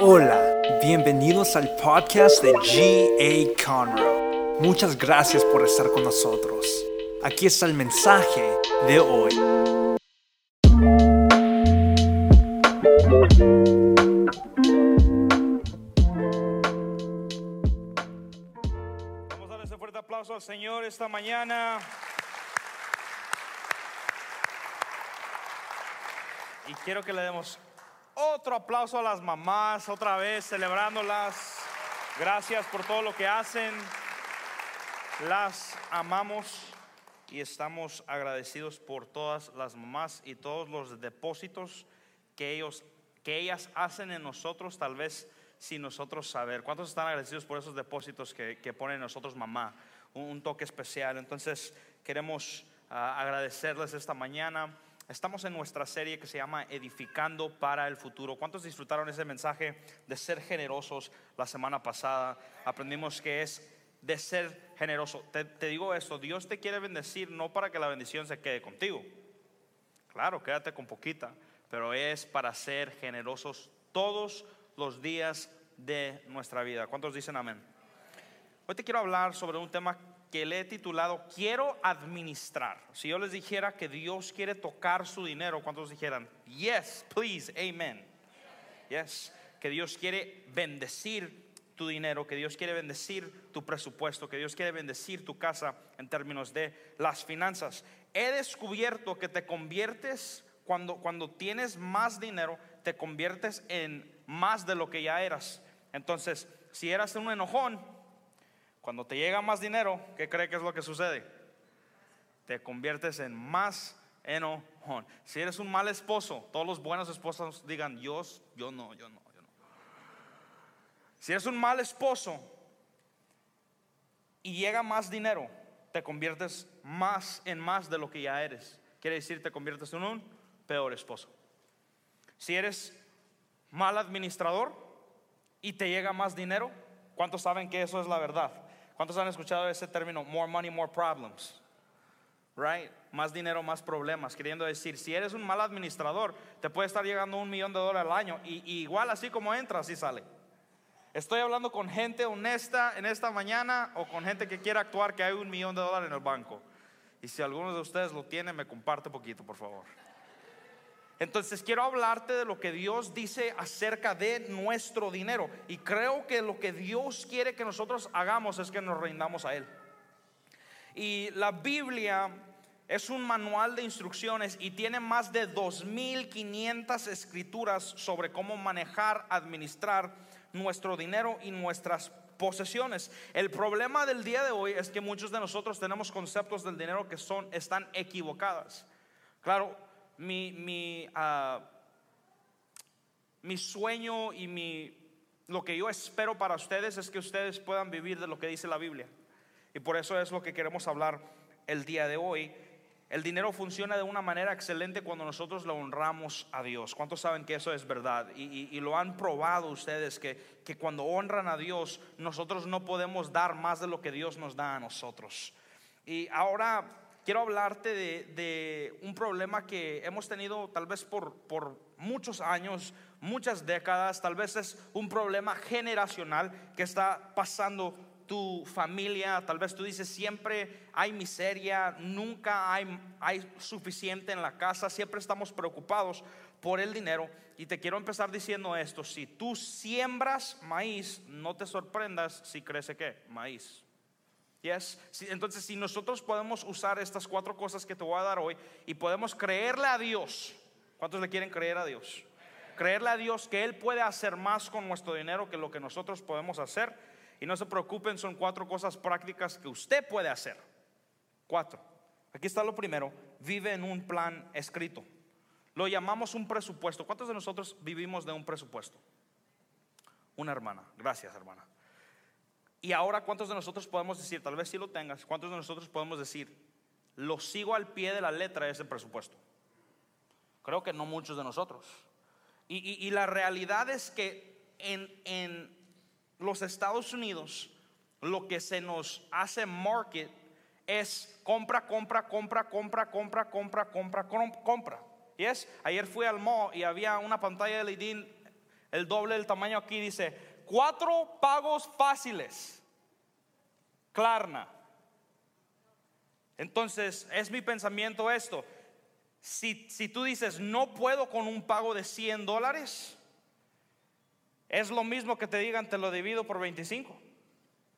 Hola, bienvenidos al podcast de G.A. Conroe. Muchas gracias por estar con nosotros. Aquí está el mensaje de hoy. Vamos a darle ese fuerte aplauso al Señor esta mañana. Y quiero que le demos otro aplauso a las mamás, otra vez celebrándolas. Gracias por todo lo que hacen. Las amamos y estamos agradecidos por todas las mamás y todos los depósitos que ellos que ellas hacen en nosotros, tal vez sin nosotros saber. ¿Cuántos están agradecidos por esos depósitos que, que ponen en nosotros mamá? Un, un toque especial. Entonces queremos ah, agradecerles esta mañana. Estamos en nuestra serie que se llama Edificando para el Futuro. ¿Cuántos disfrutaron ese mensaje de ser generosos la semana pasada? Aprendimos que es de ser generoso. Te, digo esto, Dios te quiere bendecir no para que la bendición se quede contigo. Claro, quédate con poquita, pero es para ser generosos todos los días de nuestra vida. ¿Cuántos dicen amén? Hoy te quiero hablar sobre un tema que le he titulado Quiero administrar. Si yo les dijera que Dios quiere tocar su dinero, ¿cuántos dijeran? Yes, please, amen. Yes, que Dios quiere bendecir tu dinero, que Dios quiere bendecir tu presupuesto, que Dios quiere bendecir tu casa en términos de las finanzas. He descubierto que te conviertes cuando, cuando tienes más dinero, te conviertes en más de lo que ya eras. Entonces, si eras un enojón, cuando te llega más dinero, ¿qué cree que es lo que sucede? Te conviertes en más enojón. Si eres un mal esposo, todos los buenos esposos digan, yo, yo no, yo no, yo no. Si eres un mal esposo y llega más dinero, te conviertes más en más de lo que ya eres. Quiere decir, te conviertes en un peor esposo. Si eres mal administrador y te llega más dinero, ¿cuántos saben que eso es la verdad? ¿Cuántos han escuchado ese término? More money, more problems. Right? Más dinero, más problemas. Queriendo decir, si eres un mal administrador, te puede estar llegando un millón de dólares al año. Y, igual así como entra, así sale. Estoy hablando con gente honesta en esta mañana o con gente que quiere actuar que hay un millón de dólares en el banco. Y si alguno de ustedes lo tiene, me comparte poquito, por favor. Entonces quiero hablarte de lo que Dios dice acerca de nuestro dinero. Y creo que lo que Dios quiere que nosotros hagamos es que nos rindamos a Él. Y la Biblia es un manual de instrucciones y tiene más de 2.500 escrituras sobre cómo manejar, administrar nuestro dinero y nuestras posesiones. El problema del día de hoy es que muchos de nosotros tenemos conceptos del dinero que son, están equivocadas. Claro, mi, mi, uh, mi sueño y mi, lo que yo espero para ustedes es que ustedes puedan vivir de lo que dice la Biblia. Y por eso es lo que queremos hablar el día de hoy. El dinero funciona de una manera excelente cuando nosotros lo honramos a Dios. ¿Cuántos saben que eso es verdad? Y, y, y, lo han probado ustedes, que, que cuando honran a Dios, nosotros no podemos dar más de lo que Dios nos da a nosotros. Y ahora quiero hablarte de, un problema que hemos tenido tal vez por, muchos años, muchas décadas, tal vez es un problema generacional que está pasando tu familia, tal vez tú dices siempre hay miseria, nunca hay, hay suficiente en la casa, siempre estamos preocupados por el dinero. Y te quiero empezar diciendo esto, si tú siembras maíz, no te sorprendas si crece qué, maíz. Yes. Entonces, si nosotros podemos usar estas cuatro cosas que te voy a dar hoy y podemos creerle a Dios, ¿cuántos le quieren creer a Dios? Creerle a Dios que Él puede hacer más con nuestro dinero que lo que nosotros podemos hacer. Y no se preocupen, son cuatro cosas prácticas que usted puede hacer. Cuatro. Aquí está lo primero, vive en un plan escrito. Lo llamamos un presupuesto. ¿Cuántos de nosotros vivimos de un presupuesto? Una hermana. Gracias, hermana. Y ahora, ¿cuántos de nosotros podemos decir, tal vez si lo tengas, cuántos de nosotros podemos decir, lo sigo al pie de la letra ese presupuesto? Creo que no muchos de nosotros. Y, y, y la realidad es que en, en, los Estados Unidos lo que se nos hace market es compra, compra, compra, compra, compra, compra, compra, compra. Y es, ayer fui al mall y había una pantalla de LED El doble del tamaño aquí dice, cuatro pagos fáciles. Klarna. Entonces, es mi pensamiento esto. Si, si tú dices, no puedo con un pago de 100 dólares, es lo mismo que te digan, te lo divido por 25.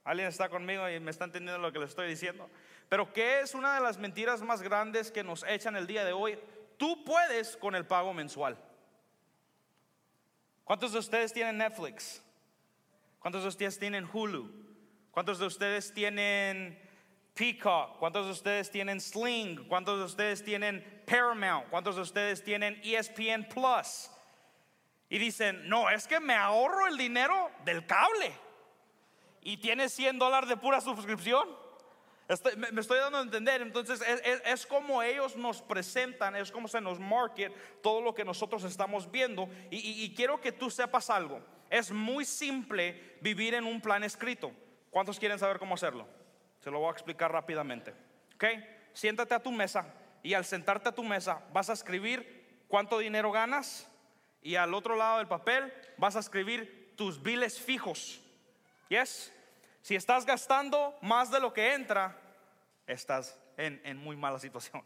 Alguien está conmigo y me está entendiendo lo que le estoy diciendo. Pero ¿qué es una de las mentiras más grandes que nos echan el día de hoy? Tú puedes con el pago mensual. ¿Cuántos de ustedes tienen Netflix? ¿Cuántos de ustedes tienen Hulu? ¿Cuántos de ustedes tienen Peacock? ¿Cuántos de ustedes tienen Sling? ¿Cuántos de ustedes tienen Paramount? ¿Cuántos de ustedes tienen ESPN Plus? Y dicen, no, es que me ahorro el dinero del cable. Y tienes 100 dólares de pura suscripción. me, estoy dando a entender. Entonces es, como ellos nos presentan, es como se nos market todo lo que nosotros estamos viendo. Y, y quiero que tú sepas algo. Es muy simple vivir en un plan escrito. ¿Cuántos quieren saber cómo hacerlo? Se lo voy a explicar rápidamente. ¿Ok? Siéntate a tu mesa y al sentarte a tu mesa vas a escribir cuánto dinero ganas y al otro lado del papel vas a escribir tus biles fijos. ¿Yes? Si estás gastando más de lo que entra, estás en, en muy mala situación.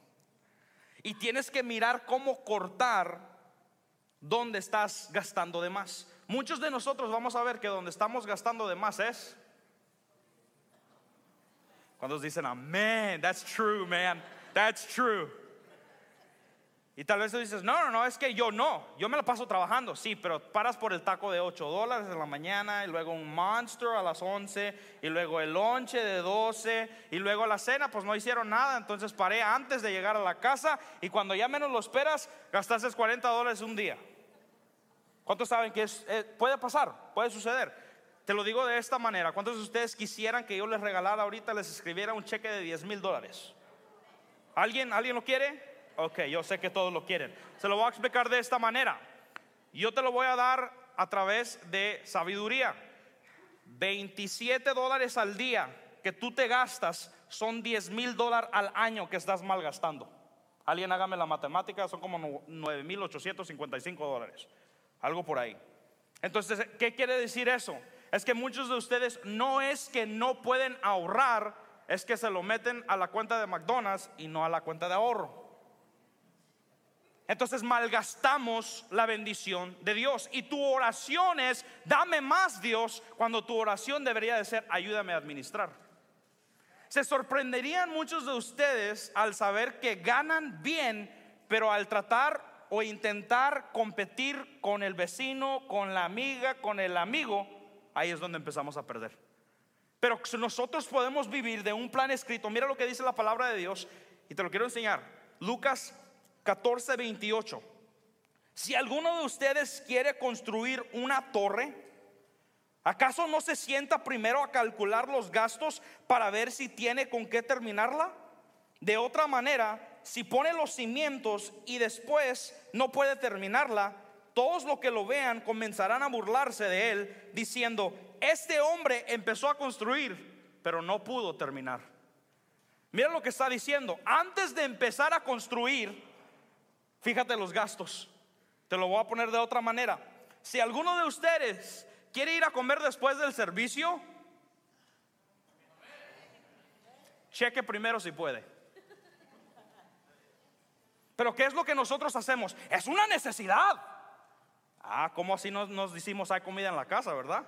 Y tienes que mirar cómo cortar donde estás gastando de más. Muchos de nosotros vamos a ver que donde estamos gastando de más es. Cuando dicen, amén, that's true, man, that's true. Y tal vez tú dices, no, no, no, es que yo no, yo me la paso trabajando, sí, pero paras por el taco de 8 dólares en la mañana y luego un monster a las 11 y luego el lonche de 12 y luego la cena, pues no hicieron nada, entonces paré antes de llegar a la casa y cuando ya menos lo esperas, gastaste 40 dólares un día. ¿Cuántos saben que es, eh, puede pasar, puede suceder? Te lo digo de esta manera, ¿cuántos de ustedes quisieran que yo les regalara ahorita, les escribiera un cheque de 10 mil dólares? ¿Alguien, ¿Alguien lo quiere? Ok, yo sé que todos lo quieren. Se lo voy a explicar de esta manera. Yo te lo voy a dar a través de sabiduría. 27 dólares al día que tú te gastas son 10 mil dólares al año que estás malgastando. Alguien hágame la matemática, son como 9 mil 855 dólares. Algo por ahí. Entonces, ¿qué quiere decir eso? Es que muchos de ustedes no es que no pueden ahorrar, es que se lo meten a la cuenta de McDonald's y no a la cuenta de ahorro. Entonces malgastamos la bendición de Dios. Y tu oración es, dame más Dios, cuando tu oración debería de ser, ayúdame a administrar. Se sorprenderían muchos de ustedes al saber que ganan bien, pero al tratar o intentar competir con el vecino, con la amiga, con el amigo, ahí es donde empezamos a perder. Pero nosotros podemos vivir de un plan escrito. Mira lo que dice la palabra de Dios y te lo quiero enseñar. Lucas 14, 28. Si alguno de ustedes quiere construir una torre, ¿acaso no se sienta primero a calcular los gastos para ver si tiene con qué terminarla? De otra manera, si pone los cimientos y después no puede terminarla, todos los que lo vean comenzarán a burlarse de él, diciendo, este hombre empezó a construir, pero no pudo terminar. Mira lo que está diciendo, antes de empezar a construir, Fíjate los gastos. Te lo voy a poner de otra manera. Si alguno de ustedes quiere ir a comer después del servicio, cheque primero si puede. Pero ¿qué es lo que nosotros hacemos? Es una necesidad. Ah, ¿cómo así nos, nos decimos hay comida en la casa, verdad?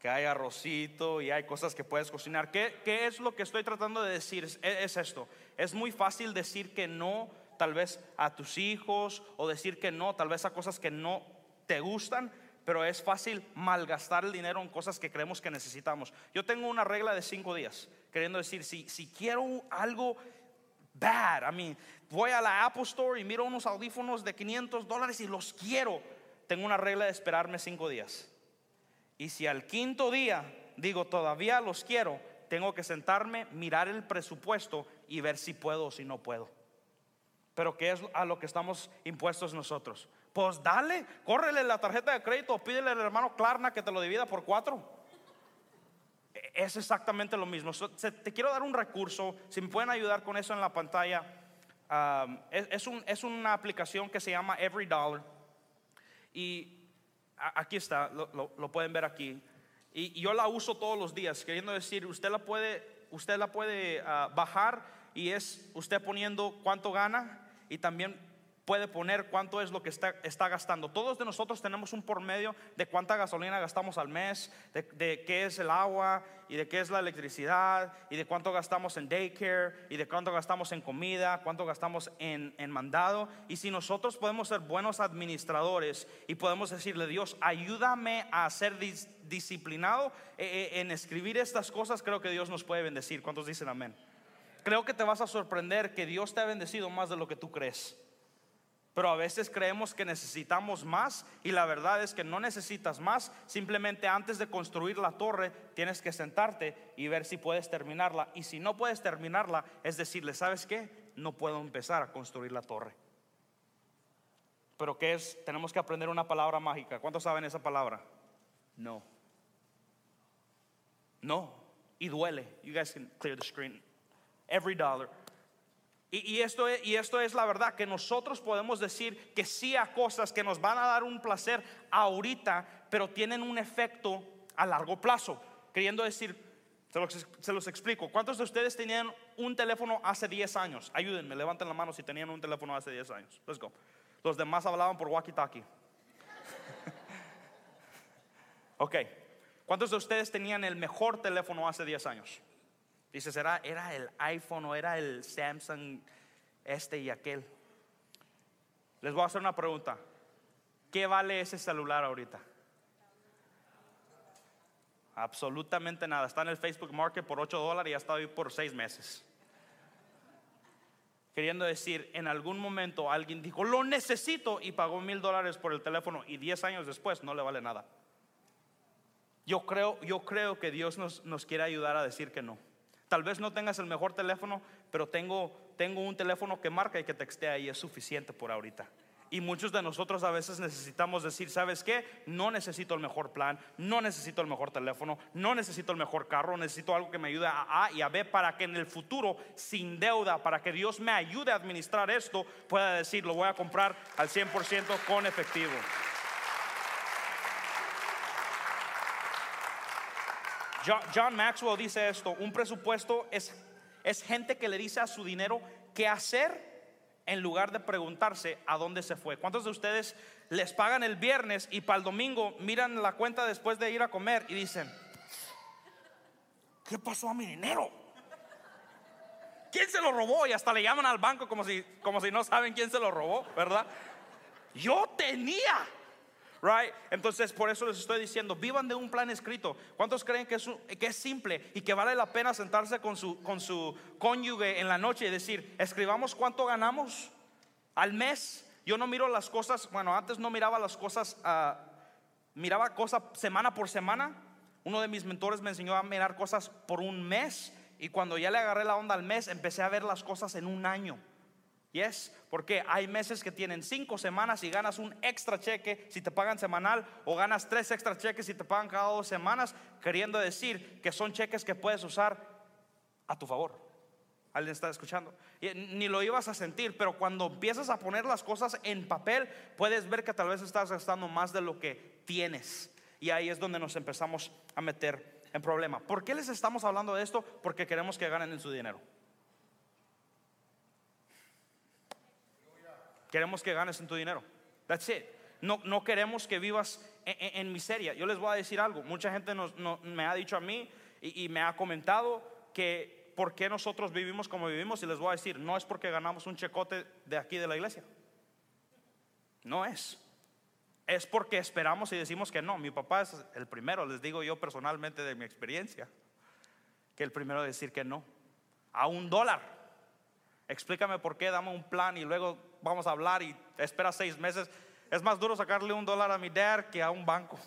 Que hay arrocito y hay cosas que puedes cocinar. ¿Qué, qué es lo que estoy tratando de decir? es esto. Es muy fácil decir que no tal vez a tus hijos o decir que no, tal vez a cosas que no te gustan, pero es fácil malgastar el dinero en cosas que creemos que necesitamos. Yo tengo una regla de cinco días, queriendo decir, si, si quiero algo bad, a mí, voy a la Apple Store y miro unos audífonos de 500 dólares y los quiero, tengo una regla de esperarme cinco días. Y si al quinto día digo, todavía los quiero, tengo que sentarme, mirar el presupuesto y ver si puedo o si no puedo. Pero ¿qué es a lo que estamos impuestos nosotros? Pues dale, córrele la tarjeta de crédito, pídele al hermano Klarna que te lo divida por cuatro. Es exactamente lo mismo. Te quiero dar un recurso, si me pueden ayudar con eso en la pantalla. es, es, una aplicación que se llama Every Dollar. Y aquí está, lo, pueden ver aquí. Y, yo la uso todos los días, queriendo decir, usted la puede, usted la puede ah, bajar y es usted poniendo cuánto gana y también puede poner cuánto es lo que está, gastando. Todos de nosotros tenemos un por medio de cuánta gasolina gastamos al mes, de, qué es el agua y de qué es la electricidad y de cuánto gastamos en daycare y de cuánto gastamos en comida, cuánto gastamos en, en mandado. Y si nosotros podemos ser buenos administradores y podemos decirle, Dios, ayúdame a ser disciplinado eh, eh, en escribir estas cosas, creo que Dios nos puede bendecir. ¿Cuántos dicen amén? Creo que te vas a sorprender que Dios te ha bendecido más de lo que tú crees. Pero a veces creemos que necesitamos más y la verdad es que no necesitas más. Simplemente antes de construir la torre tienes que sentarte y ver si puedes terminarla. Y si no puedes terminarla, es decirle, ¿sabes qué? No puedo empezar a construir la torre. Pero ¿qué es? Tenemos que aprender una palabra mágica. ¿Cuántos saben esa palabra? No. No. Y duele. You guys can clear the screen. Every dollar. Y, esto es, y esto es la verdad, que nosotros podemos decir que sí a cosas que nos van a dar un placer ahorita, pero tienen un efecto a largo plazo. Queriendo decir, se los, se los, explico. ¿Cuántos de ustedes tenían un teléfono hace 10 años? Ayúdenme, levanten la mano si tenían un teléfono hace 10 años. Let's go. Los demás hablaban por walkie-talkie. ok. ¿Cuántos de ustedes tenían el mejor teléfono hace 10 años? Dices, era, era el iPhone o era el Samsung este y aquel. Les voy a hacer una pregunta. ¿Qué vale ese celular ahorita? Absolutamente nada. Está en el Facebook Market por 8 dólares y ha estado ahí por 6 meses. Queriendo decir, en algún momento alguien dijo, lo necesito y pagó mil dólares por el teléfono y 10 años después no le vale nada. Yo creo, yo creo que Dios nos, nos quiere ayudar a decir que no. Tal vez no tengas el mejor teléfono, pero tengo, tengo un teléfono que marca y que textea y es suficiente por ahorita. Y muchos de nosotros a veces necesitamos decir, ¿sabes qué? No necesito el mejor plan, no necesito el mejor teléfono, no necesito el mejor carro, necesito algo que me ayude a A y a B para que en el futuro, sin deuda, para que Dios me ayude a administrar esto, pueda decir, lo voy a comprar al 100% con efectivo. John, Maxwell dice esto, un presupuesto es, es gente que le dice a su dinero qué hacer en lugar de preguntarse a dónde se fue. ¿Cuántos de ustedes les pagan el viernes y para el domingo miran la cuenta después de ir a comer y dicen, ¿qué pasó a mi dinero? ¿Quién se lo robó? Y hasta le llaman al banco como si, como si no saben quién se lo robó, ¿verdad? Yo tenía Right? Entonces, por eso les estoy diciendo, vivan de un plan escrito. ¿Cuántos creen que es, que es simple y que vale la pena sentarse con su, con su cónyuge en la noche y decir, escribamos cuánto ganamos al mes? Yo no miro las cosas, bueno, antes no miraba las cosas, uh, miraba cosas semana por semana. Uno de mis mentores me enseñó a mirar cosas por un mes y cuando ya le agarré la onda al mes, empecé a ver las cosas en un año. Yes, porque hay meses que tienen cinco semanas y ganas un extra cheque si te pagan semanal o ganas tres extra cheques si te pagan cada dos semanas, queriendo decir que son cheques que puedes usar a tu favor. ¿Alguien está escuchando? Ni lo ibas a sentir, pero cuando empiezas a poner las cosas en papel, puedes ver que tal vez estás gastando más de lo que tienes. Y ahí es donde nos empezamos a meter en problema. ¿Por qué les estamos hablando de esto? Porque queremos que ganen en su dinero. Queremos que ganes en tu dinero. That's it. No, no queremos que vivas en, miseria. Yo les voy a decir algo. Mucha gente me ha dicho a mí y, me ha comentado que por qué nosotros vivimos como vivimos y les voy a decir, no es porque ganamos un checote de aquí de la iglesia. No es. Es porque esperamos y decimos que no. Mi papá es el primero, les digo yo personalmente de mi experiencia, que el primero de decir que no. A un dólar. Explícame por qué, dame un plan y luego vamos a hablar y espera seis meses. Es más duro sacarle un dólar a mi dad que a un banco.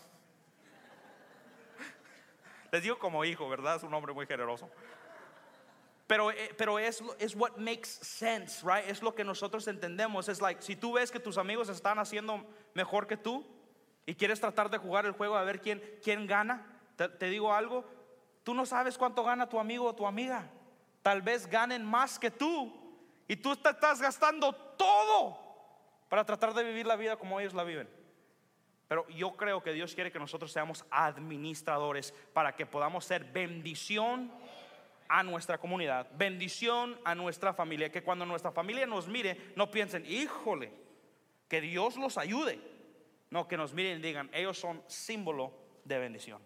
Les digo como hijo, ¿verdad? Es un hombre muy generoso. Pero, eh, pero es, es what makes sense, right? Es lo que nosotros entendemos. Es like, si tú ves que tus amigos están haciendo mejor que tú y quieres tratar de jugar el juego a ver quién, quién gana, te digo algo, tú no sabes cuánto gana tu amigo o tu amiga. Tal vez ganen más que tú y tú te estás gastando todo para tratar de vivir la vida como ellos la viven. Pero yo creo que Dios quiere que nosotros seamos administradores para que podamos ser bendición a nuestra comunidad, bendición a nuestra familia, que cuando nuestra familia nos mire, no piensen, híjole, que Dios los ayude. No, que nos miren y digan, ellos son símbolo de bendición.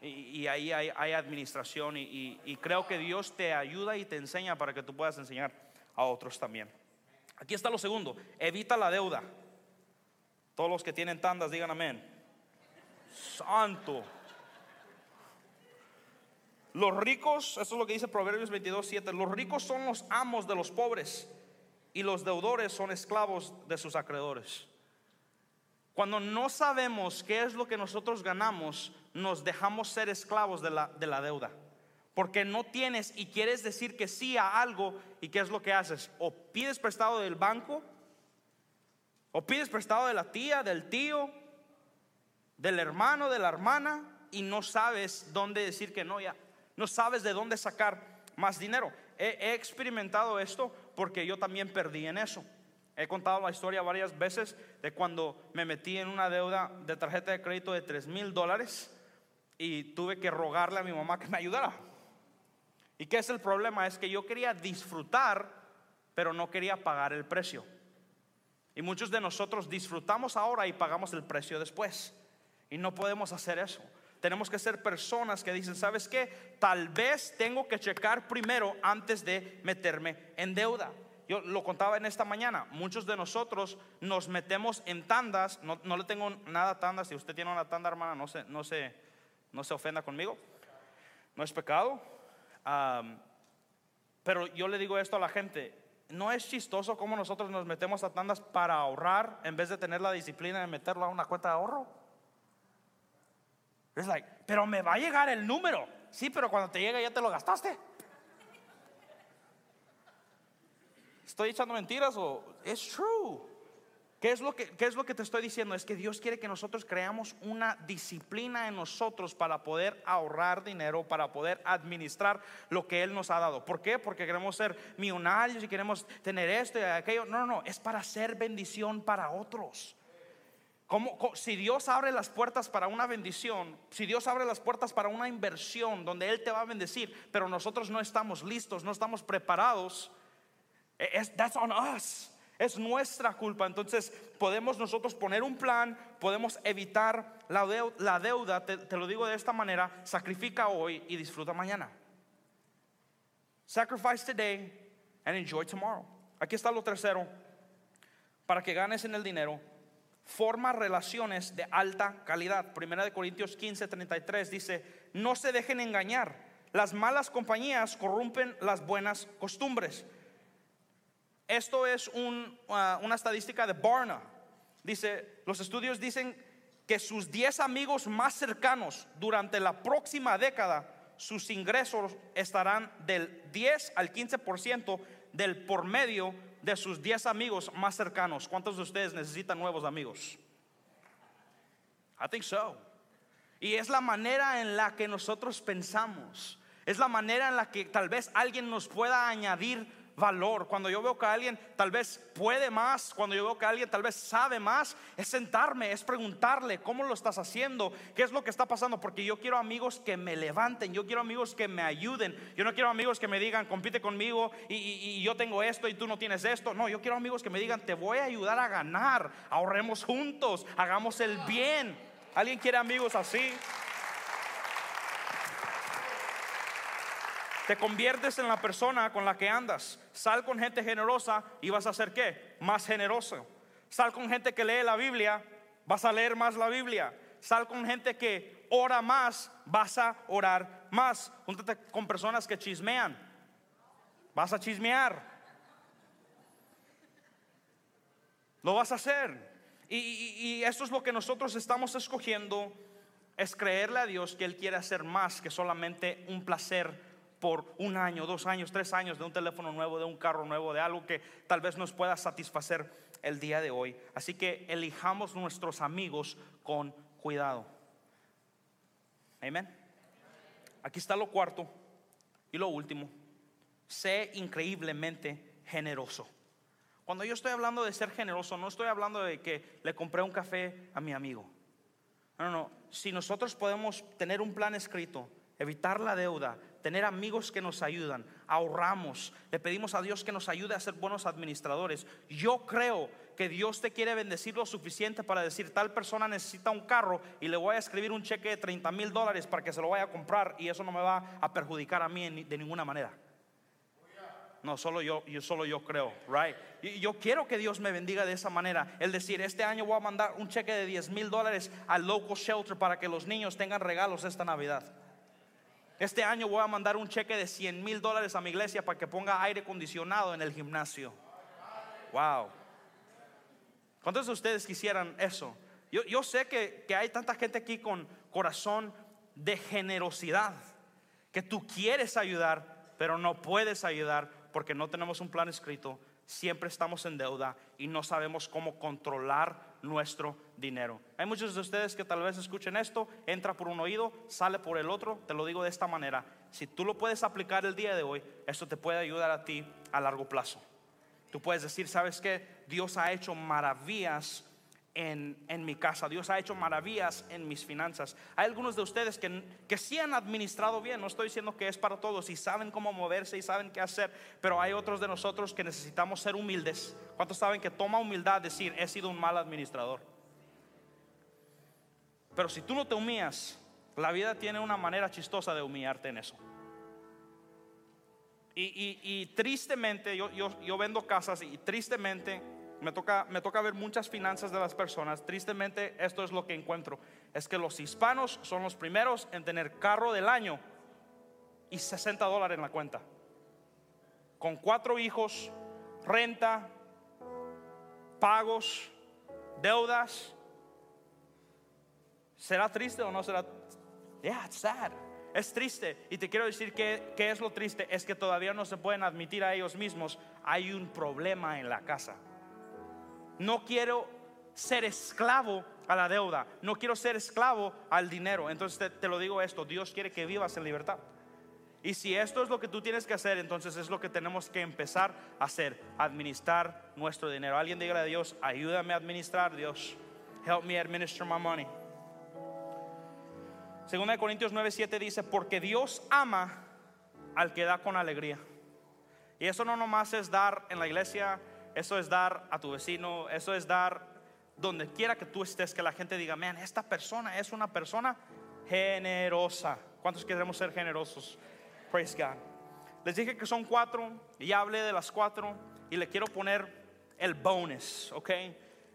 Y, ahí hay, administración y, y creo que Dios te ayuda y te enseña para que tú puedas enseñar a otros también. Aquí está lo segundo, evita la deuda. Todos los que tienen tandas digan amén. Santo. Los ricos, eso es lo que dice Proverbios 22, 7, los ricos son los amos de los pobres y los deudores son esclavos de sus acreedores. Cuando no sabemos qué es lo que nosotros ganamos, nos dejamos ser esclavos de la, de la deuda. Porque no tienes y quieres decir que sí a algo y qué es lo que haces. O pides prestado del banco, o pides prestado de la tía, del tío, del hermano, de la hermana, y no sabes dónde decir que no, ya no sabes de dónde sacar más dinero. He, experimentado esto porque yo también perdí en eso. He contado la historia varias veces de cuando me metí en una deuda de tarjeta de crédito de 3 mil dólares y tuve que rogarle a mi mamá que me ayudara. ¿Y qué es el problema? Es que yo quería disfrutar, pero no quería pagar el precio. Y muchos de nosotros disfrutamos ahora y pagamos el precio después. Y no podemos hacer eso. Tenemos que ser personas que dicen, ¿sabes qué? Tal vez tengo que checar primero antes de meterme en deuda. Yo lo contaba en esta mañana, muchos de nosotros nos metemos en tandas, no, le tengo nada a tandas, si usted tiene una tanda hermana, no se, no se, no se ofenda conmigo, no es pecado. Pero yo le digo esto a la gente, no es chistoso cómo nosotros nos metemos a tandas para ahorrar en vez de tener la disciplina de meterlo a una cuenta de ahorro. Es like, pero me va a llegar el número. Sí, pero cuando te llega ya te lo gastaste. ¿Estoy echando mentiras o es true? ¿Qué es, lo que, ¿Qué es lo que te estoy diciendo? Es que Dios quiere que nosotros creamos una disciplina en nosotros para poder ahorrar dinero, para poder administrar lo que Él nos ha dado. ¿Por qué? Porque queremos ser millonarios y queremos tener esto y aquello. No, no, no, es para ser bendición para otros si Dios abre las puertas para una bendición, si Dios abre las puertas para una inversión donde Él te va a bendecir, pero nosotros no estamos listos, no estamos preparados, e, es, that's on us. Es nuestra culpa. Entonces podemos nosotros poner un plan, podemos evitar la deuda, te, te lo digo de esta manera, sacrifica hoy y disfruta mañana. Sacrifice today and enjoy tomorrow. Aquí está lo tercero, para que ganes en el dinero forma relaciones de alta calidad. Primera de Corintios 15, 33 dice, no se dejen engañar, las malas compañías corrompen las buenas costumbres. Esto es uh, una estadística de Barna. Dice, los estudios dicen que sus 10 amigos más cercanos durante la próxima década, sus ingresos estarán del 10 al 15% del por medio de sus 10 amigos más cercanos. ¿Cuántos de ustedes necesitan nuevos amigos? I think so. Y es la manera en la que nosotros pensamos. Es la manera en la que tal vez alguien nos pueda añadir valor. Cuando yo veo que alguien tal vez puede más, cuando yo veo que alguien tal vez sabe más, es sentarme, es preguntarle cómo lo estás haciendo, qué es lo que está pasando, porque yo quiero amigos que me levanten, yo quiero amigos que me ayuden, yo no quiero amigos que me digan, compite conmigo y, yo tengo esto y tú no tienes esto. No, yo quiero amigos que me digan, te voy a ayudar a ganar, ahorremos juntos, hagamos el bien. ¿Alguien quiere amigos así? Te conviertes en la persona con la que andas. Sal con gente generosa y vas a ser qué? Más generoso. Sal con gente que lee la Biblia, vas a leer más la Biblia. Sal con gente que ora más, vas a orar más. Júntate con personas que chismean, vas a chismear. Lo vas a hacer. Y, y, esto es lo que nosotros estamos escogiendo, es creerle a Dios que Él quiere hacer más que solamente un placer por un año, dos años, tres años de un teléfono nuevo, de un carro nuevo, de algo que tal vez nos pueda satisfacer el día de hoy. Así que elijamos nuestros amigos con cuidado. Amén. Aquí está lo cuarto y lo último. Sé increíblemente generoso. Cuando yo estoy hablando de ser generoso, no estoy hablando de que le compré un café a mi amigo. No, no, no. Si nosotros podemos tener un plan escrito, evitar la deuda, tener amigos que nos ayudan, ahorramos, le pedimos a Dios que nos ayude a ser buenos administradores. Yo creo que Dios te quiere bendecir lo suficiente para decir tal persona necesita un carro y le voy a escribir un cheque de 30 mil dólares para que se lo vaya a comprar y eso no me va a perjudicar a mí de ninguna manera. No, solo yo, yo solo yo creo, right? Yo quiero que Dios me bendiga de esa manera. El decir, este año voy a mandar un cheque de 10 mil dólares al local shelter para que los niños tengan regalos esta Navidad. Este año voy a mandar un cheque de 100 mil dólares a mi iglesia para que ponga aire acondicionado en el gimnasio. Wow. ¿Cuántos de ustedes quisieran eso? Yo, yo sé que, que hay tanta gente aquí con corazón de generosidad, que tú quieres ayudar, pero no puedes ayudar porque no tenemos un plan escrito, siempre estamos en deuda y no sabemos cómo controlar nuestro dinero. Hay muchos de ustedes que tal vez escuchen esto, entra por un oído, sale por el otro, te lo digo de esta manera, si tú lo puedes aplicar el día de hoy, esto te puede ayudar a ti a largo plazo. Tú puedes decir, ¿sabes qué? Dios ha hecho maravillas en, mi casa. Dios ha hecho maravillas en mis finanzas. Hay algunos de ustedes que, que sí han administrado bien. No estoy diciendo que es para todos y saben cómo moverse y saben qué hacer. Pero hay otros de nosotros que necesitamos ser humildes. ¿Cuántos saben que toma humildad decir, he sido un mal administrador? Pero si tú no te humillas, la vida tiene una manera chistosa de humillarte en eso. Y, tristemente, yo, vendo casas y tristemente me toca, me toca ver muchas finanzas de las personas. Tristemente, esto es lo que encuentro. Es que los hispanos son los primeros en tener carro del año y 60 dólares en la cuenta. Con cuatro hijos, renta, pagos, deudas. ¿Será triste o no será? Yeah, it's sad. Es triste. Y te quiero decir que, que es lo triste. Es que todavía no se pueden admitir a ellos mismos. Hay un problema en la casa. No quiero ser esclavo a la deuda. No quiero ser esclavo al dinero. Entonces te, lo digo esto. Dios quiere que vivas en libertad. Y si esto es lo que tú tienes que hacer, entonces es lo que tenemos que empezar a hacer, administrar nuestro dinero. Alguien diga a Dios, ayúdame a administrar, Dios. Help me administer my money. Segunda de Corintios 9:7 dice, porque Dios ama al que da con alegría. Y eso no nomás es dar en la iglesia eso es dar a tu vecino, eso es dar donde quiera que tú estés, que la gente diga, man, esta persona es una persona generosa. ¿Cuántos queremos ser generosos? Praise God. Les dije que son cuatro y ya hablé de las cuatro y le quiero poner el bonus, ¿ok?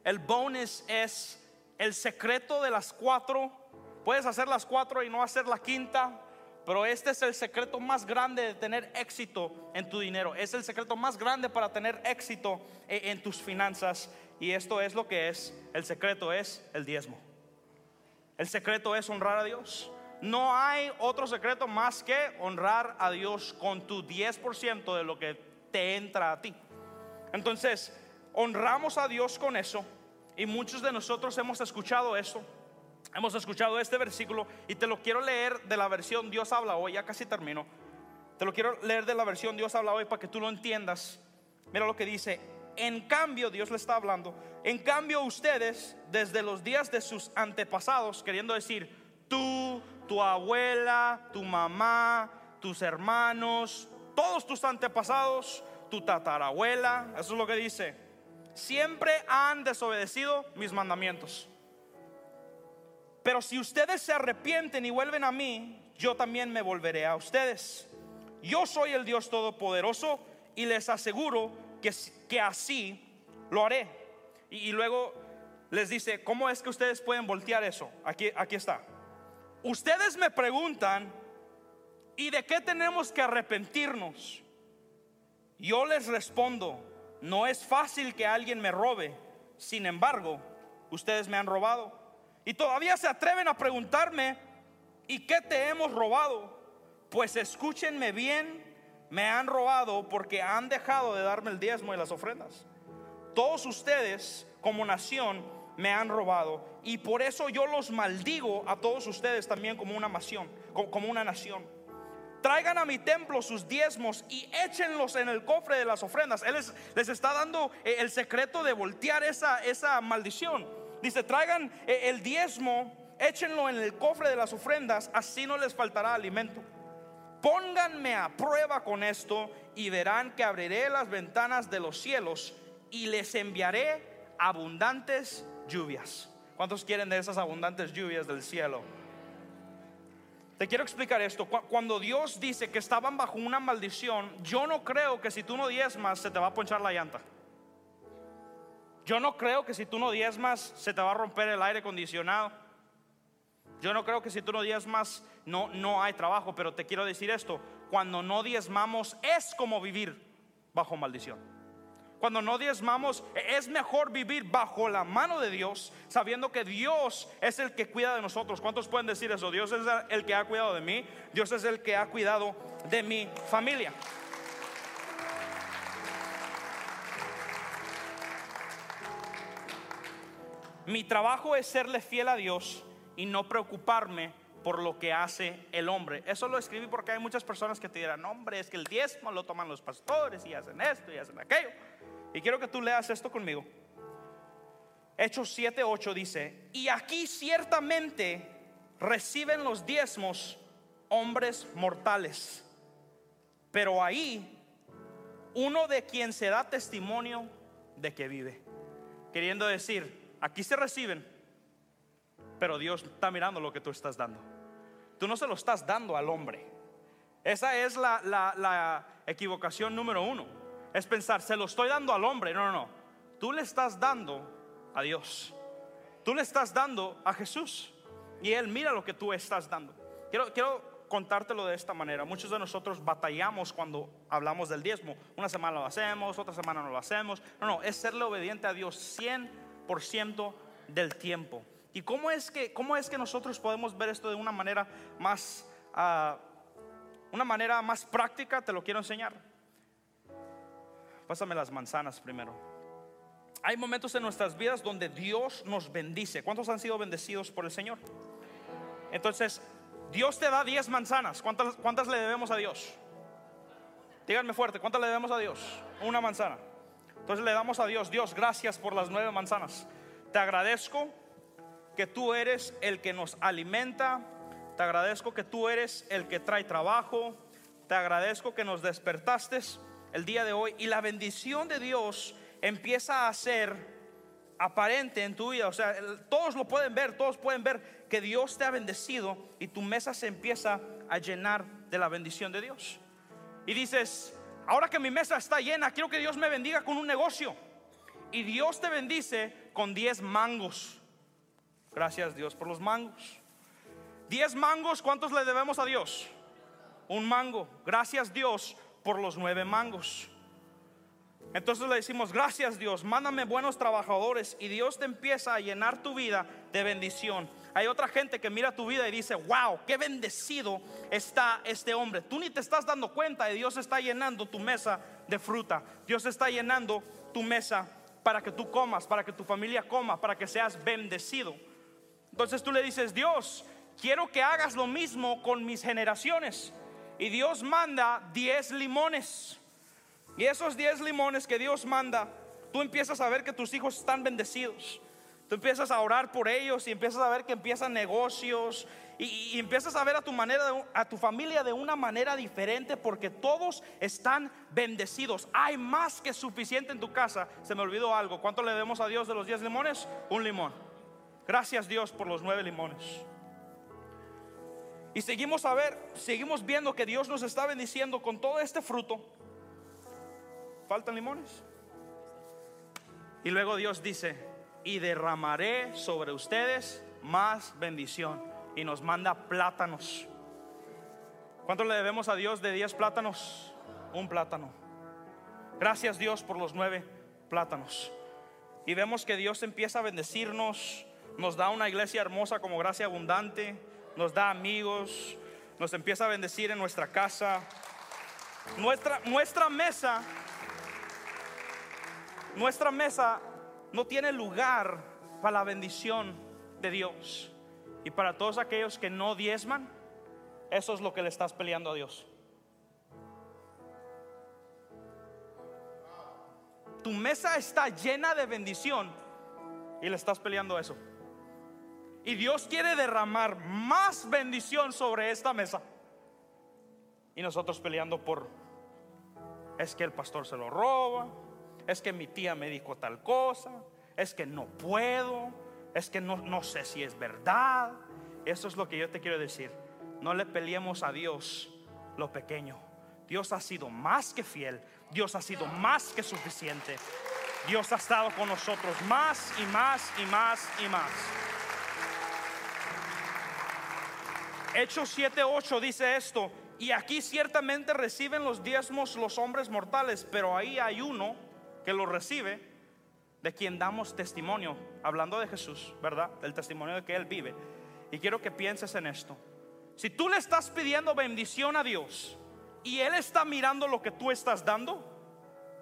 El bonus es el secreto de las cuatro. Puedes hacer las cuatro y no hacer la quinta, pero este es el secreto más grande de tener éxito en tu dinero. Es el secreto más grande para tener éxito e-, en tus finanzas. Y esto es lo que es. El secreto es el diezmo. El secreto es honrar a Dios. No hay otro secreto más que honrar a Dios con tu 10% de lo que te entra a ti. Entonces, honramos a Dios con eso. Y muchos de nosotros hemos escuchado eso Hemos escuchado este versículo y te lo quiero leer de la versión Dios habla hoy, ya casi termino. Te lo quiero leer de la versión Dios habla hoy para que tú lo entiendas. Mira lo que dice. En cambio, Dios le está hablando. En cambio, ustedes, desde los días de sus antepasados, queriendo decir, tú, tu abuela, tu mamá, tus hermanos, todos tus antepasados, tu tatarabuela, eso es lo que dice, siempre han desobedecido mis mandamientos. Pero si ustedes se arrepienten y vuelven a mí, yo también me volveré a ustedes. Yo soy el Dios Todopoderoso y les aseguro que, que así lo haré. Y, luego les dice, ¿cómo es que ustedes pueden voltear eso? Aquí, aquí está. Ustedes me preguntan, ¿y de qué tenemos que arrepentirnos? Yo les respondo, no es fácil que alguien me robe. Sin embargo, ustedes me han robado. Y todavía se atreven a preguntarme, ¿y qué te hemos robado? Pues escúchenme bien, me han robado porque han dejado de darme el diezmo y las ofrendas. Todos ustedes como nación me han robado y por eso yo los maldigo a todos ustedes también como una nación, como una nación. traigan a mi templo sus diezmos y échenlos en el cofre de las ofrendas. Él les, les está dando eh, el secreto de voltear esa, esa maldición. Dice, traigan eh, el diezmo, échenlo en el cofre de las ofrendas, así no les faltará alimento. Pónganme a prueba con esto y verán que abriré las ventanas de los cielos y les enviaré abundantes lluvias. ¿Cuántos quieren de esas abundantes lluvias del cielo? Te quiero explicar esto. Cuando Dios dice que estaban bajo una maldición, yo no creo que si tú no diezmas se te va a ponchar la llanta. Yo no creo que si tú no diezmas se te va a romper el aire acondicionado. Yo no creo que si tú no diezmas no, no hay trabajo, pero te quiero decir esto. Cuando no diezmamos es como vivir bajo maldición. Cuando no diezmamos, es mejor vivir bajo la mano de Dios, sabiendo que Dios es el que cuida de nosotros. ¿Cuántos pueden decir eso? Dios es el que ha cuidado de mí, Dios es el que ha cuidado de mi familia. Mi trabajo es serle fiel a Dios y no preocuparme por lo que hace el hombre. Eso lo escribí porque hay muchas personas que te dirán, hombre, es que el diezmo lo toman los pastores y hacen esto y hacen aquello. Y quiero que tú leas esto conmigo. Hechos 7, 8 dice, y aquí ciertamente reciben los diezmos hombres mortales, pero ahí uno de quien se da testimonio de que vive. Queriendo decir, aquí se reciben, pero Dios está mirando lo que tú estás dando. Tú no se lo estás dando al hombre. Esa es la, la equivocación número uno es pensar, se lo estoy dando al hombre. No, no, no. Tú le estás dando a Dios. Tú le estás dando a Jesús. Y Él mira lo que tú estás dando. Quiero, quiero contártelo de esta manera. Muchos de nosotros batallamos cuando hablamos del diezmo. Una semana lo hacemos, otra semana no lo hacemos. No, no, es serle obediente a Dios 100% del tiempo. ¿Y cómo es, que, cómo es que nosotros podemos ver esto de una manera más, uh, una manera más práctica? Te lo quiero enseñar. Pásame las manzanas primero. Hay momentos en nuestras vidas donde Dios nos bendice. ¿Cuántos han sido bendecidos por el Señor? Entonces, Dios te da 10 manzanas. ¿Cuántas, ¿Cuántas le debemos a Dios? Díganme fuerte, ¿cuántas le debemos a Dios? Una manzana. Entonces le damos a Dios, Dios, gracias por las nueve manzanas. Te agradezco que tú eres el que nos alimenta. Te agradezco que tú eres el que trae trabajo. Te agradezco que nos despertaste el día de hoy y la bendición de Dios empieza a ser aparente en tu vida. O sea, todos lo pueden ver, todos pueden ver que Dios te ha bendecido y tu mesa se empieza a llenar de la bendición de Dios. Y dices, ahora que mi mesa está llena, quiero que Dios me bendiga con un negocio. Y Dios te bendice con 10 mangos. Gracias Dios por los mangos. 10 mangos, ¿cuántos le debemos a Dios? Un mango. Gracias Dios por los nueve mangos. Entonces le decimos, gracias Dios, mándame buenos trabajadores y Dios te empieza a llenar tu vida de bendición. Hay otra gente que mira tu vida y dice, wow, qué bendecido está este hombre. Tú ni te estás dando cuenta y Dios está llenando tu mesa de fruta. Dios está llenando tu mesa para que tú comas, para que tu familia coma, para que seas bendecido. Entonces tú le dices, Dios, quiero que hagas lo mismo con mis generaciones. Y Dios manda 10 limones. Y esos 10 limones que Dios manda, tú empiezas a ver que tus hijos están bendecidos. Tú empiezas a orar por ellos y empiezas a ver que empiezan negocios y, empiezas a ver a tu manera, a tu familia de una manera diferente porque todos están bendecidos. Hay más que suficiente en tu casa. Se me olvidó algo. ¿Cuánto le debemos a Dios de los 10 limones? Un limón. Gracias Dios por los 9 limones. Y seguimos a ver, seguimos viendo que Dios nos está bendiciendo con todo este fruto. ¿Faltan limones? Y luego Dios dice, y derramaré sobre ustedes más bendición. Y nos manda plátanos. ¿Cuánto le debemos a Dios de 10 plátanos? Un plátano. Gracias Dios por los nueve plátanos. Y vemos que Dios empieza a bendecirnos, nos da una iglesia hermosa como gracia abundante nos da amigos, nos empieza a bendecir en nuestra casa. Nuestra, nuestra mesa, nuestra mesa no tiene lugar para la bendición de Dios. Y para todos aquellos que no diezman, eso es lo que le estás peleando a Dios. Tu mesa está llena de bendición y le estás peleando eso. Y Dios quiere derramar más bendición sobre esta mesa. Y nosotros peleando por, es que el pastor se lo roba, es que mi tía me dijo tal cosa, es que no puedo, es que no, no sé si es verdad. Eso es lo que yo te quiero decir. No le peleemos a Dios lo pequeño. Dios ha sido más que fiel. Dios ha sido más que suficiente. Dios ha estado con nosotros más y más y más y más. Hechos 7:8 dice esto, y aquí ciertamente reciben los diezmos los hombres mortales, pero ahí hay uno que lo recibe, de quien damos testimonio, hablando de Jesús, ¿verdad? Del testimonio de que Él vive. Y quiero que pienses en esto. Si tú le estás pidiendo bendición a Dios y Él está mirando lo que tú estás dando,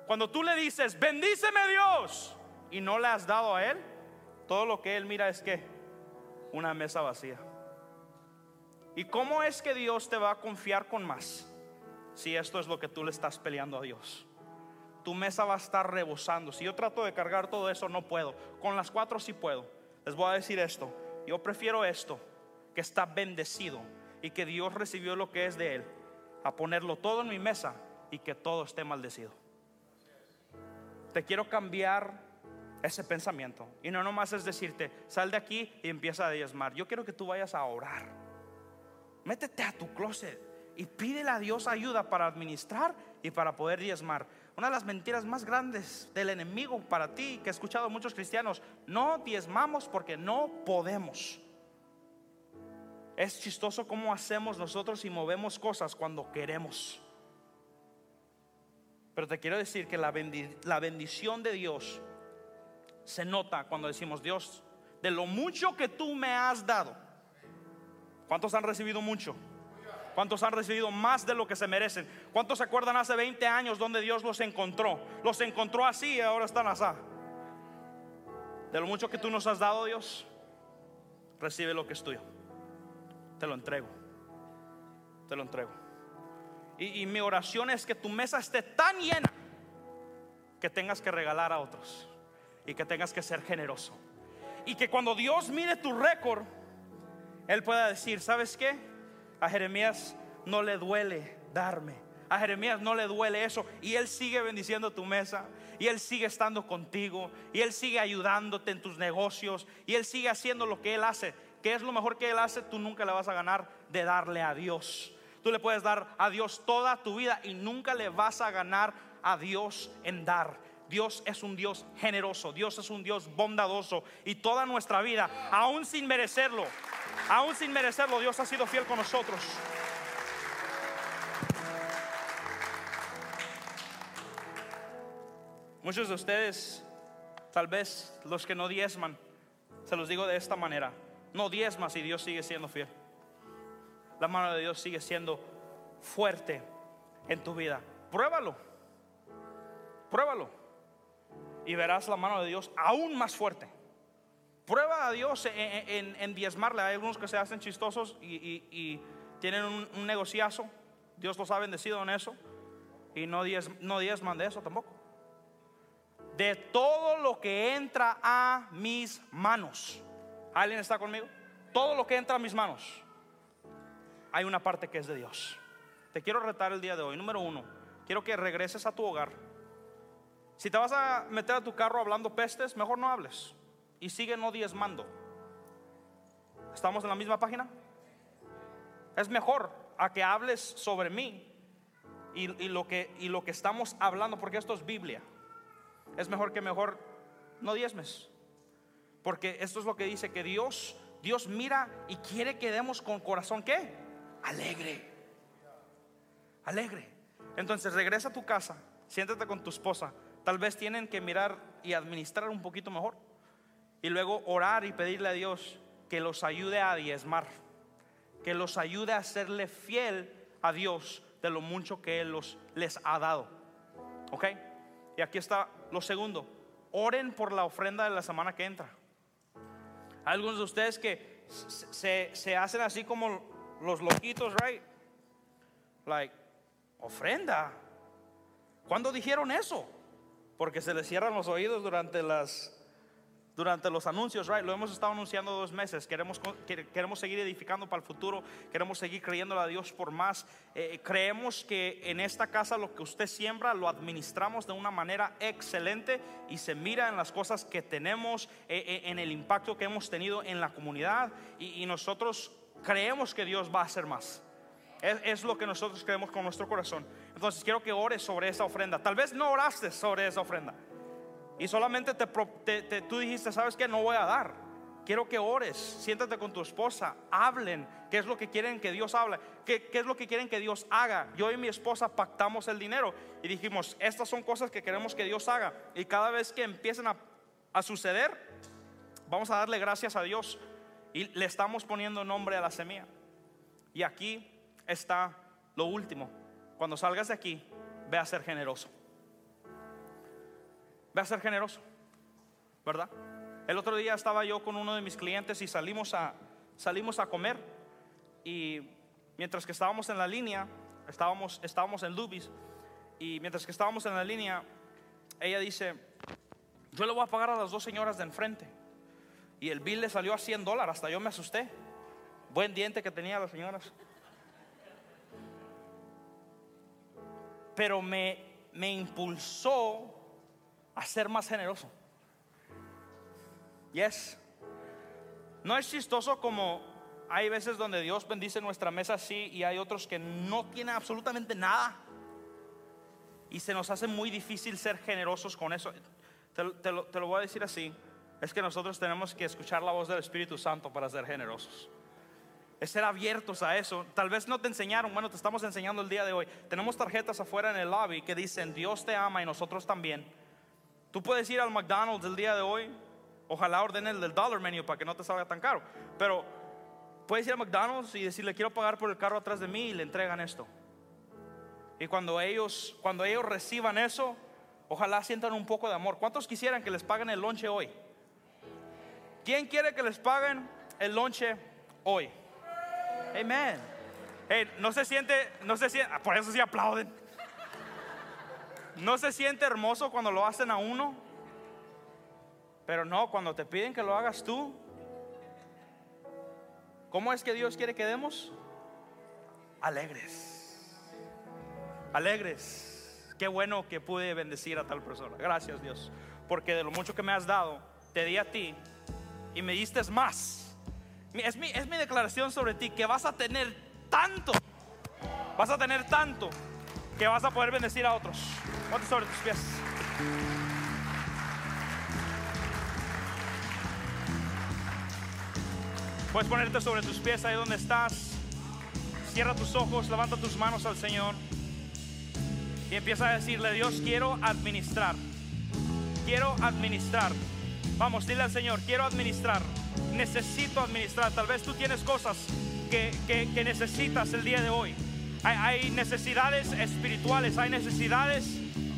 cuando tú le dices, bendíceme Dios, y no le has dado a Él, todo lo que Él mira es que una mesa vacía. ¿Y cómo es que Dios te va a confiar con más si esto es lo que tú le estás peleando a Dios? Tu mesa va a estar rebosando. Si yo trato de cargar todo eso, no puedo. Con las cuatro sí puedo. Les voy a decir esto. Yo prefiero esto, que está bendecido y que Dios recibió lo que es de Él, a ponerlo todo en mi mesa y que todo esté maldecido. Te quiero cambiar ese pensamiento. Y no nomás es decirte, sal de aquí y empieza a diezmar. Yo quiero que tú vayas a orar métete a tu closet y pídele a Dios ayuda para administrar y para poder diezmar. Una de las mentiras más grandes del enemigo para ti, que he escuchado muchos cristianos, no diezmamos porque no podemos. Es chistoso cómo hacemos nosotros y movemos cosas cuando queremos. Pero te quiero decir que la, la bendición de Dios se nota cuando decimos, Dios, de lo mucho que tú me has dado, ¿Cuántos han recibido mucho? ¿Cuántos han recibido más de lo que se merecen? ¿Cuántos se acuerdan hace 20 años donde Dios los encontró? Los encontró así y ahora están así. De lo mucho que tú nos has dado, Dios, recibe lo que es tuyo. Te lo entrego. Te lo entrego. Y, y mi oración es que tu mesa esté tan llena que tengas que regalar a otros y que tengas que ser generoso. Y que cuando Dios mire tu récord, él pueda decir, ¿sabes qué? A Jeremías no le duele darme. A Jeremías no le duele eso. Y Él sigue bendiciendo tu mesa. Y Él sigue estando contigo. Y Él sigue ayudándote en tus negocios. Y Él sigue haciendo lo que Él hace. ¿Qué es lo mejor que Él hace? Tú nunca le vas a ganar de darle a Dios. Tú le puedes dar a Dios toda tu vida y nunca le vas a ganar a Dios en dar. Dios es un Dios generoso, Dios es un Dios bondadoso y toda nuestra vida, aún sin merecerlo, Aún sin merecerlo, Dios ha sido fiel con nosotros. Muchos de ustedes, tal vez los que no diezman, se los digo de esta manera, no diezmas y Dios sigue siendo fiel. La mano de Dios sigue siendo fuerte en tu vida. Pruébalo, pruébalo y verás la mano de Dios aún más fuerte. Prueba a Dios en, diezmarle. Hay algunos que se hacen chistosos y, tienen un, negociazo. Dios los ha bendecido en eso. Y no, no diezman de eso tampoco. De todo lo que entra a mis manos. ¿Alguien está conmigo? Todo lo que entra a mis manos. Hay una parte que es de Dios. Te quiero retar el día de hoy. Número uno, quiero que regreses a tu hogar. Si te vas a meter a tu carro hablando pestes, mejor no hables y sigue no diezmando. ¿Estamos en la misma página? Es mejor a que hables sobre mí y, lo que, y lo que estamos hablando, porque esto es Biblia. Es mejor que mejor no diezmes. Porque esto es lo que dice que Dios, Dios mira y quiere que demos con corazón ¿qué? Alegre. Alegre. Entonces regresa a tu casa, siéntate con tu esposa. Tal vez tienen que mirar y administrar un poquito mejor y luego orar y pedirle a Dios que los ayude a diezmar, que los ayude a serle fiel a Dios de lo mucho que Él los, les ha dado. ¿Ok? Y aquí está lo segundo. Oren por la ofrenda de la semana que entra. Hay algunos de ustedes que se, se hacen así como los loquitos, right? Like, ofrenda. ¿Cuándo dijeron eso? porque se les cierran los oídos durante las durante los anuncios, right? Lo hemos estado anunciando dos meses. Queremos, queremos seguir edificando para el futuro. Queremos seguir creyéndole a Dios por más. Eh, creemos que en esta casa lo que usted siembra lo administramos de una manera excelente y se mira en las cosas que tenemos, eh, eh, en el impacto que hemos tenido en la comunidad. Y, nosotros creemos que Dios va a hacer más. Es, es, lo que nosotros creemos con nuestro corazón. Entonces quiero que ores sobre esa ofrenda. Tal vez no oraste sobre esa ofrenda. Y solamente te, tú dijiste, ¿sabes qué? No voy a dar. Quiero que ores, siéntate con tu esposa, hablen qué es lo que quieren que Dios hable, qué, qué es lo que quieren que Dios haga. Yo y mi esposa pactamos el dinero y dijimos, estas son cosas que queremos que Dios haga. Y cada vez que empiecen a, a suceder, vamos a darle gracias a Dios y le estamos poniendo nombre a la semilla. Y aquí está lo último. Cuando salgas de aquí, ve a ser generoso. Ve a ser generoso, ¿verdad? El otro día estaba yo con uno de mis clientes y salimos a, salimos a comer. Y mientras que estábamos en la línea, estábamos, estábamos en Lubis, y mientras que estábamos en la línea, ella dice, yo le voy a pagar a las dos señoras de enfrente. Y el bill le salió a 100 dólares, hasta yo me asusté. Buen diente que tenía las señoras. Pero me, me impulsó a ser más generoso. Yes. No es chistoso como hay veces donde Dios bendice nuestra mesa así y hay otros que no tienen absolutamente nada. Y se nos hace muy difícil ser generosos con eso. Te, lo, te lo voy a decir así. Es que nosotros tenemos que escuchar la voz del Espíritu Santo para ser generosos es ser abiertos a eso. Tal vez no te enseñaron, bueno, te estamos enseñando el día de hoy. Tenemos tarjetas afuera en el lobby que dicen Dios te ama y nosotros también. Tú puedes ir al McDonald's el día de hoy, ojalá ordene el del dollar menu para que no te salga tan caro, pero puedes ir al McDonald's y decirle quiero pagar por el carro atrás de mí y le entregan esto. Y cuando ellos, cuando ellos reciban eso, ojalá sientan un poco de amor. ¿Cuántos quisieran que les paguen el lonche hoy? ¿Quién quiere que les paguen el lonche hoy? Amén. no se siente, no se siente, por eso sí aplauden. ¿No se siente hermoso cuando lo hacen a uno? Pero no, cuando te piden que lo hagas tú. ¿Cómo es que Dios quiere que demos? Alegres. Alegres. Qué bueno que pude bendecir a tal persona. Gracias Dios. Porque de lo mucho que me has dado, te di a ti y me diste más. Es mi, es mi declaración sobre ti, que vas a tener tanto. Vas a tener tanto que vas a poder bendecir a otros. Ponte sobre tus pies. Puedes ponerte sobre tus pies ahí donde estás. Cierra tus ojos, levanta tus manos al Señor. Y empieza a decirle, Dios, quiero administrar. Quiero administrar. Vamos, dile al Señor, quiero administrar. Necesito administrar. Tal vez tú tienes cosas que, que necesitas el día de hoy. Hay, necesidades espirituales, hay necesidades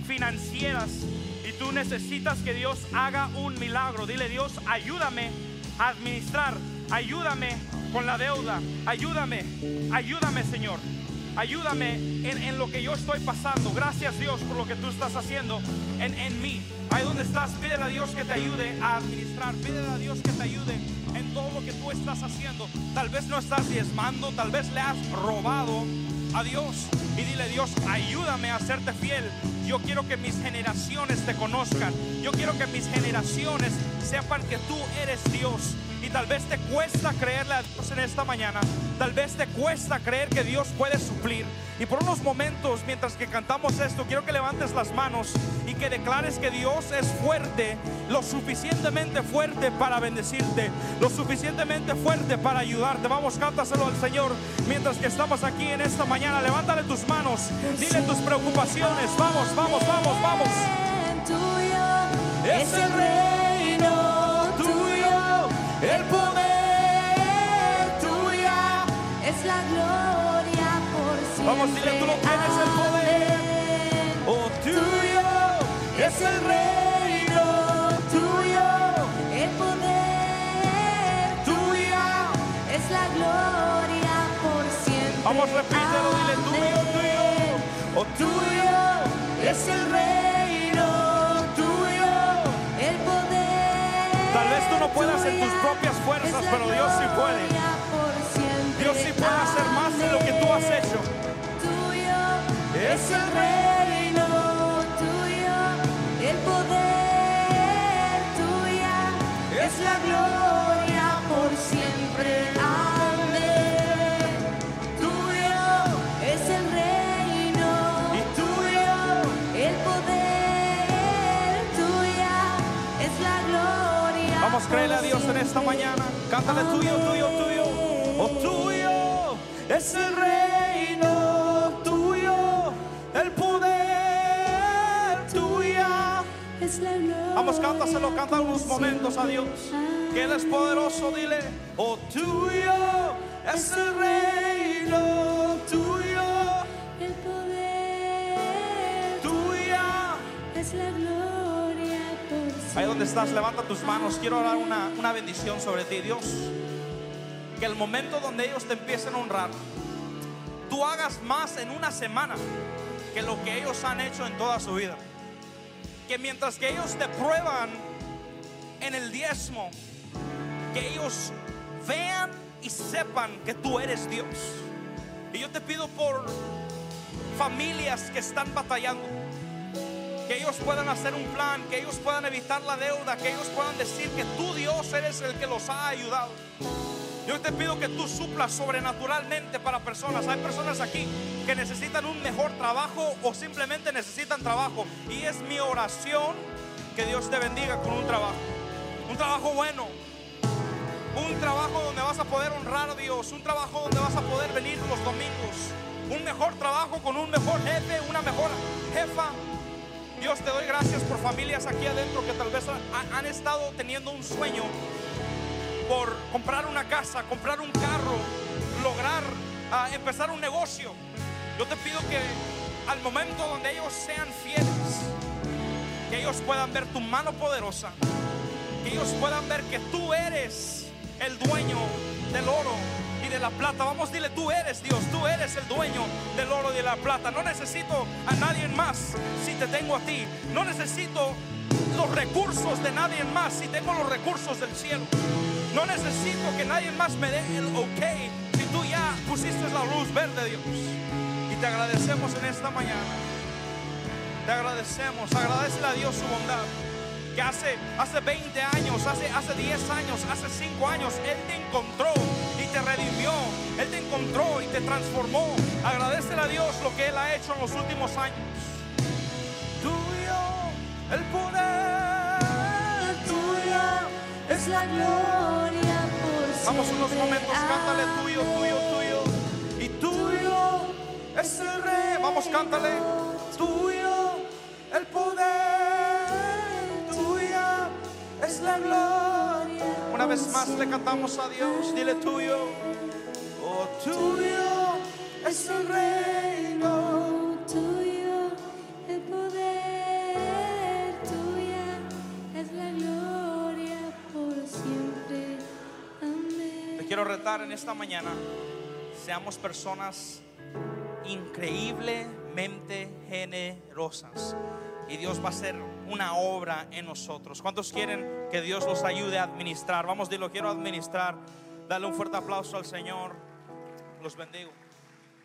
financieras y tú necesitas que Dios haga un milagro. Dile Dios, ayúdame a administrar, ayúdame con la deuda, ayúdame, ayúdame Señor. Ayúdame en, lo que yo estoy pasando. Gracias Dios por lo que tú estás haciendo en, en mí. Ahí donde estás, pídele a Dios que te ayude a administrar. Pídele a Dios que te ayude en todo lo que tú estás haciendo. Tal vez no estás diezmando, tal vez le has robado a Dios y dile Dios, ayúdame a serte fiel. Yo quiero que mis generaciones te conozcan. Yo quiero que mis generaciones sepan que tú eres Dios. Y tal vez te cuesta creerle a Dios en esta mañana. Tal vez te cuesta creer que Dios puede suplir. Y por unos momentos, mientras que cantamos esto, quiero que levantes las manos y que declares que Dios es fuerte, lo suficientemente fuerte para bendecirte, lo suficientemente fuerte para ayudarte. Vamos, cántaselo al Señor mientras que estamos aquí en esta mañana. Levántale tus manos, dile tus preocupaciones. Vamos, vamos, vamos, vamos. Es el reino Vamos, dile, tú lo tienes el poder. Oh, tuyo es el reino, tuyo el poder, tuya es la gloria por siempre. Vamos, repítelo, dile, tuyo, tuyo. Oh, tuyo es el reino, tuyo el poder. Tal vez tú no puedas en tus propias fuerzas, pero Dios sí puede. Dios sí puede hacer más de lo que tú has hecho. Tuyo es el reino, tuyo el poder, tuya es la gloria por siempre. Amén. Tuyo es el reino, Y tuyo el poder, tuya es la gloria. Vamos a creerle a Dios en esta mañana. Cántale tuyo, tuyo, tuyo. Oh, tuyo es el reino, tuyo el poder, tuya. Es la gloria. Vamos, cántaselo, canta unos momentos a Dios. Que Él es poderoso, dile. Oh, tuyo es el reino, tuyo, El poder tuya. es la gloria. Ahí donde estás, levanta tus manos. Quiero dar una, una bendición sobre ti, Dios. Que el momento donde ellos te empiecen a honrar, tú hagas más en una semana que lo que ellos han hecho en toda su vida. Que mientras que ellos te prueban en el diezmo, que ellos vean y sepan que tú eres Dios. Y yo te pido por familias que están batallando que ellos puedan hacer un plan, que ellos puedan evitar la deuda, que ellos puedan decir que tú Dios eres el que los ha ayudado. Yo te pido que tú suplas sobrenaturalmente para personas. Hay personas aquí que necesitan un mejor trabajo o simplemente necesitan trabajo. Y es mi oración que Dios te bendiga con un trabajo. Un trabajo bueno. Un trabajo donde vas a poder honrar a Dios. Un trabajo donde vas a poder venir los domingos. Un mejor trabajo con un mejor jefe, una mejor jefa. Dios te doy gracias por familias aquí adentro que tal vez ha- han estado teniendo un sueño por comprar una casa, comprar un carro, lograr ah, empezar un negocio. Yo te pido que al momento donde ellos sean fieles, que ellos puedan ver tu mano poderosa, que ellos puedan ver que tú eres el dueño del oro y de la plata. Vamos, dile, tú eres Dios, tú eres el dueño del oro y de la plata. No necesito a nadie más si te tengo a ti. No necesito los recursos de nadie más si tengo los recursos del cielo. No necesito que nadie más me dé el ok si tú ya pusiste la luz verde, Dios. Y te agradecemos en esta mañana. Te agradecemos, agradecele a Dios su bondad. Que hace, hace 20 años, hace, hace 10 años, hace 5 años, Él te encontró y te redimió. Él te encontró y te transformó. Agradecele a Dios lo que Él ha hecho en los últimos años. Tuyo el poder, Tuya es la gloria por siempre. Vamos unos momentos, cántale tuyo, tuyo, tuyo. Y tuyo es el rey. Vamos, cántale. Tuyo el poder. Tuya es la gloria. Una vez más le cantamos a Dios. Dile tuyo. Oh, tuyo es el reino. En esta mañana. Seamos personas increíblemente generosas. Y Dios va a hacer una obra en nosotros. ¿Cuántos quieren que Dios los ayude a administrar? Vamos, dilo, quiero administrar. Dale un fuerte aplauso al Señor. Los bendigo.